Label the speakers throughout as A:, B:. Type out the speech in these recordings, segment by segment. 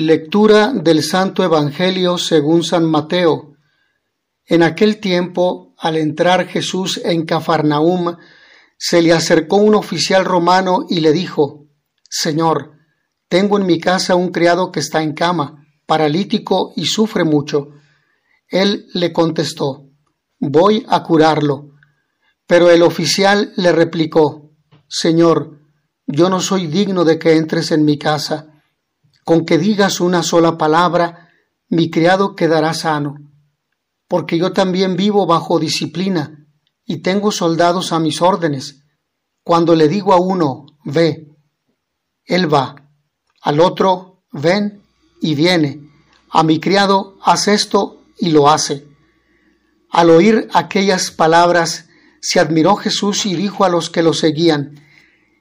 A: Lectura del Santo Evangelio según San Mateo. En aquel tiempo, al entrar Jesús en Cafarnaum, se le acercó un oficial romano y le dijo, Señor, tengo en mi casa un criado que está en cama, paralítico y sufre mucho. Él le contestó, Voy a curarlo. Pero el oficial le replicó, Señor, yo no soy digno de que entres en mi casa con que digas una sola palabra, mi criado quedará sano, porque yo también vivo bajo disciplina y tengo soldados a mis órdenes. Cuando le digo a uno, ve, él va, al otro, ven y viene, a mi criado, haz esto y lo hace. Al oír aquellas palabras, se admiró Jesús y dijo a los que lo seguían,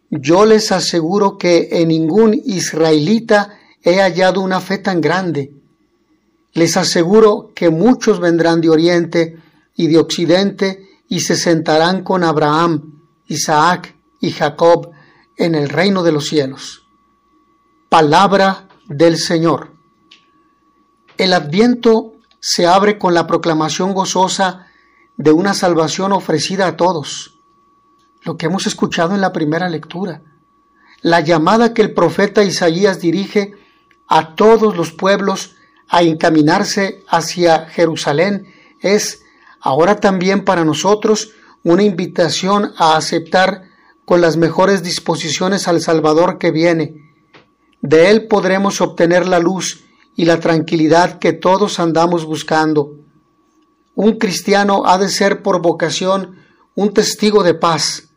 A: Yo les aseguro que en ningún israelita he hallado una fe tan grande. Les aseguro que muchos vendrán de oriente y de occidente y se sentarán con Abraham, Isaac y Jacob en el reino de los cielos. Palabra del Señor. El adviento se abre con la proclamación gozosa de una salvación ofrecida a todos, lo que hemos escuchado en la primera lectura. La llamada que el profeta Isaías dirige a todos los pueblos a encaminarse hacia Jerusalén es ahora también para nosotros una invitación a aceptar con las mejores disposiciones al Salvador que viene. De Él podremos obtener la luz y la tranquilidad que todos andamos buscando. Un cristiano ha de ser por vocación un testigo de paz,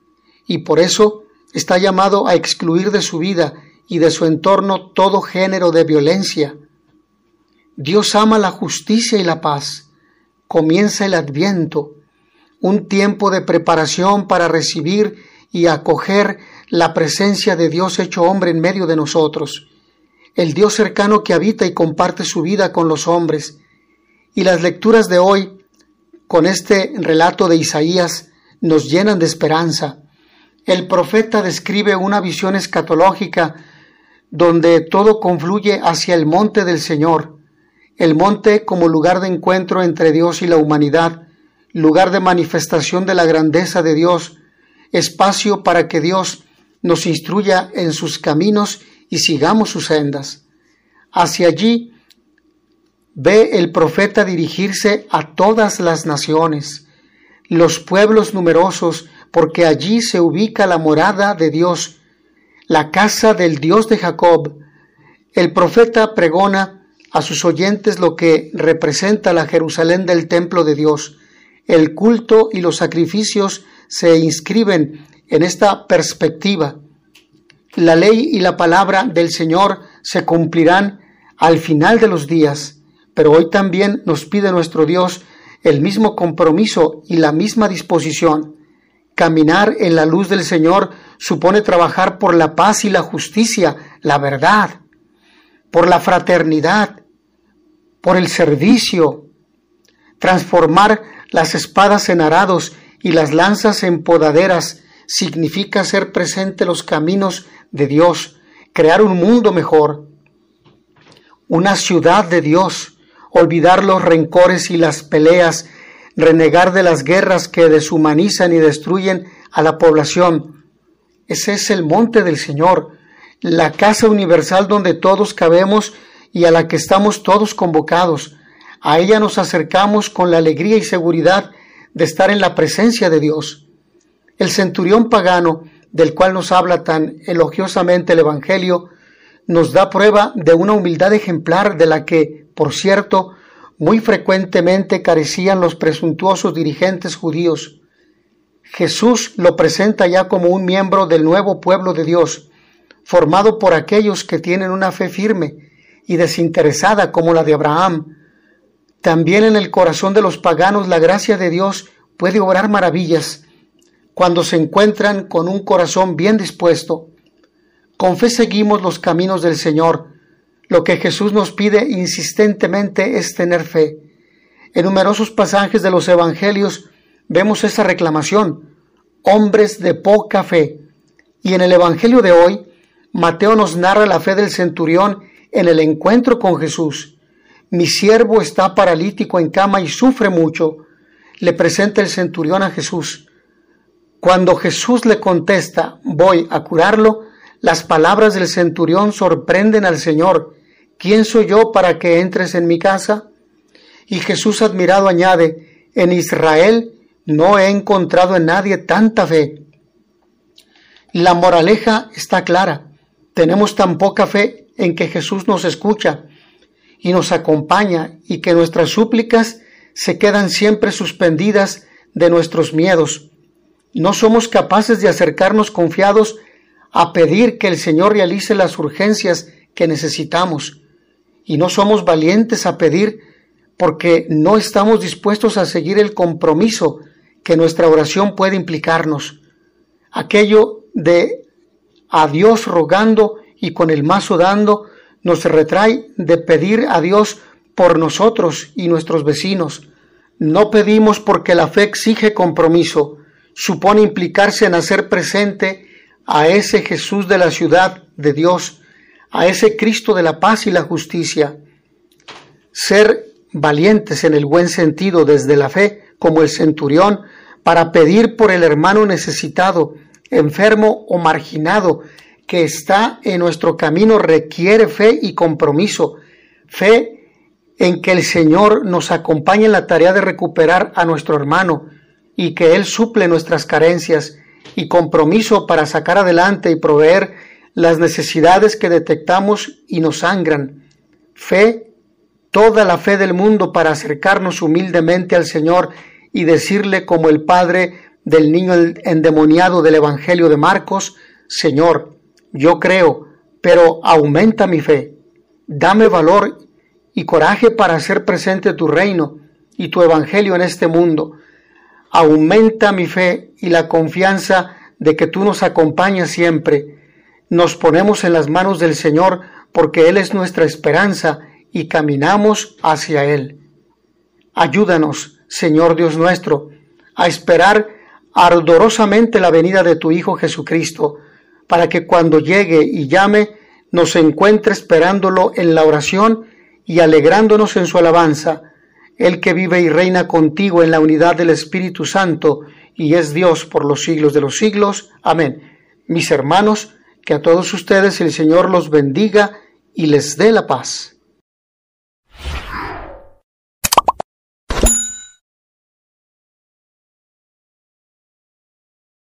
A: y por eso está llamado a excluir de su vida y de su entorno todo género de violencia. Dios ama la justicia y la paz. Comienza el adviento, un tiempo de preparación para recibir y acoger la presencia de Dios hecho hombre en medio de nosotros, el Dios cercano que habita y comparte su vida con los hombres. Y las lecturas de hoy, con este relato de Isaías, nos llenan de esperanza. El profeta describe una visión escatológica donde todo confluye hacia el monte del Señor, el monte como lugar de encuentro entre Dios y la humanidad, lugar de manifestación de la grandeza de Dios, espacio para que Dios nos instruya en sus caminos y sigamos sus sendas. Hacia allí ve el profeta dirigirse a todas las naciones, los pueblos numerosos, porque allí se ubica la morada de Dios, la casa del Dios de Jacob. El profeta pregona a sus oyentes lo que representa la Jerusalén del templo de Dios. El culto y los sacrificios se inscriben en esta perspectiva. La ley y la palabra del Señor se cumplirán al final de los días, pero hoy también nos pide nuestro Dios el mismo compromiso y la misma disposición. Caminar en la luz del Señor supone trabajar por la paz y la justicia, la verdad, por la fraternidad, por el servicio, transformar las espadas en arados y las lanzas en podaderas significa ser presente los caminos de Dios, crear un mundo mejor, una ciudad de Dios, olvidar los rencores y las peleas, renegar de las guerras que deshumanizan y destruyen a la población, ese es el monte del Señor, la casa universal donde todos cabemos y a la que estamos todos convocados. A ella nos acercamos con la alegría y seguridad de estar en la presencia de Dios. El centurión pagano, del cual nos habla tan elogiosamente el Evangelio, nos da prueba de una humildad ejemplar de la que, por cierto, muy frecuentemente carecían los presuntuosos dirigentes judíos. Jesús lo presenta ya como un miembro del nuevo pueblo de Dios, formado por aquellos que tienen una fe firme y desinteresada como la de Abraham. También en el corazón de los paganos la gracia de Dios puede obrar maravillas cuando se encuentran con un corazón bien dispuesto. Con fe seguimos los caminos del Señor. Lo que Jesús nos pide insistentemente es tener fe. En numerosos pasajes de los Evangelios vemos esa reclamación, hombres de poca fe. Y en el Evangelio de hoy, Mateo nos narra la fe del centurión en el encuentro con Jesús. Mi siervo está paralítico en cama y sufre mucho. Le presenta el centurión a Jesús. Cuando Jesús le contesta, voy a curarlo, las palabras del centurión sorprenden al Señor. ¿Quién soy yo para que entres en mi casa? Y Jesús admirado añade, en Israel no he encontrado en nadie tanta fe. La moraleja está clara. Tenemos tan poca fe en que Jesús nos escucha y nos acompaña y que nuestras súplicas se quedan siempre suspendidas de nuestros miedos no somos capaces de acercarnos confiados a pedir que el Señor realice las urgencias que necesitamos. Y no somos valientes a pedir porque no estamos dispuestos a seguir el compromiso que nuestra oración puede implicarnos. Aquello de a Dios rogando y con el mazo dando nos retrae de pedir a Dios por nosotros y nuestros vecinos. No pedimos porque la fe exige compromiso, supone implicarse en hacer presente a ese Jesús de la ciudad de Dios, a ese Cristo de la paz y la justicia. Ser valientes en el buen sentido desde la fe, como el centurión, para pedir por el hermano necesitado, enfermo o marginado que está en nuestro camino requiere fe y compromiso, fe en que el Señor nos acompañe en la tarea de recuperar a nuestro hermano, y que Él suple nuestras carencias y compromiso para sacar adelante y proveer las necesidades que detectamos y nos sangran. Fe, toda la fe del mundo para acercarnos humildemente al Señor y decirle como el Padre del niño endemoniado del Evangelio de Marcos, Señor, yo creo, pero aumenta mi fe. Dame valor y coraje para hacer presente tu reino y tu Evangelio en este mundo aumenta mi fe y la confianza de que tú nos acompañas siempre. Nos ponemos en las manos del Señor porque Él es nuestra esperanza y caminamos hacia Él. Ayúdanos, Señor Dios nuestro, a esperar ardorosamente la venida de tu Hijo Jesucristo, para que cuando llegue y llame nos encuentre esperándolo en la oración y alegrándonos en su alabanza el que vive y reina contigo en la unidad del Espíritu Santo y es Dios por los siglos de los siglos. Amén. Mis hermanos, que a todos ustedes el Señor los bendiga y les dé la paz.